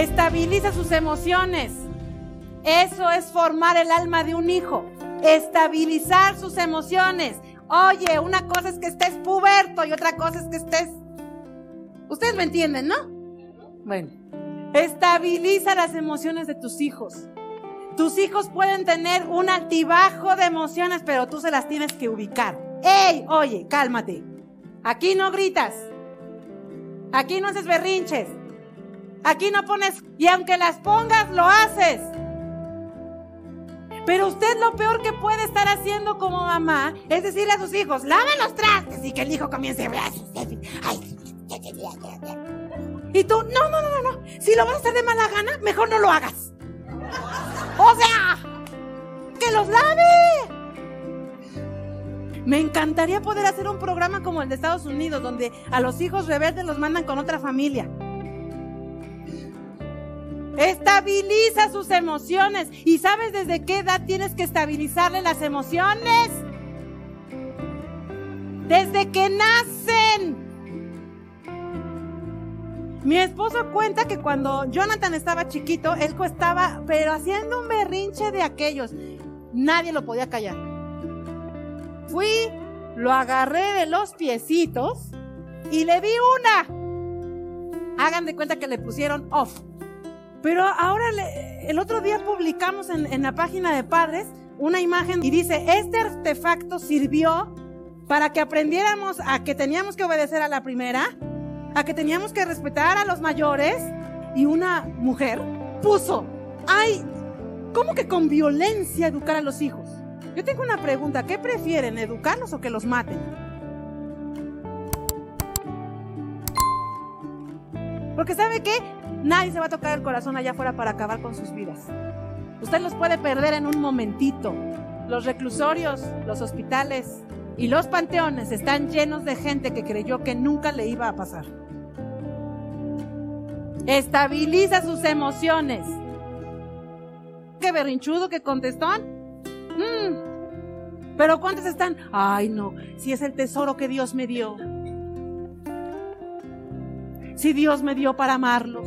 Estabiliza sus emociones. Eso es formar el alma de un hijo. Estabilizar sus emociones. Oye, una cosa es que estés puberto y otra cosa es que estés... Ustedes me entienden, ¿no? Bueno, estabiliza las emociones de tus hijos. Tus hijos pueden tener un altibajo de emociones, pero tú se las tienes que ubicar. ¡Ey! Oye, cálmate. Aquí no gritas. Aquí no haces berrinches. Aquí no pones... Y aunque las pongas, lo haces. Pero usted lo peor que puede estar haciendo como mamá es decirle a sus hijos, laven los trastes y que el hijo comience. Y tú, no, no, no, no. Si lo vas a hacer de mala gana, mejor no lo hagas. O sea, que los lave. Me encantaría poder hacer un programa como el de Estados Unidos, donde a los hijos rebeldes los mandan con otra familia. Estabiliza sus emociones. ¿Y sabes desde qué edad tienes que estabilizarle las emociones? Desde que nacen. Mi esposo cuenta que cuando Jonathan estaba chiquito, él estaba, pero haciendo un berrinche de aquellos. Nadie lo podía callar. Fui, lo agarré de los piecitos y le di una. Hagan de cuenta que le pusieron off. Pero ahora, el otro día publicamos en, en la página de padres una imagen y dice, este artefacto sirvió para que aprendiéramos a que teníamos que obedecer a la primera, a que teníamos que respetar a los mayores y una mujer puso, ay, ¿cómo que con violencia educar a los hijos? Yo tengo una pregunta, ¿qué prefieren, educarlos o que los maten? Porque ¿sabe qué? Nadie se va a tocar el corazón allá afuera para acabar con sus vidas. Usted los puede perder en un momentito. Los reclusorios, los hospitales y los panteones están llenos de gente que creyó que nunca le iba a pasar. Estabiliza sus emociones. ¿Qué berrinchudo que contestó? Mm. Pero ¿cuántos están? Ay, no, si es el tesoro que Dios me dio. Si Dios me dio para amarlos.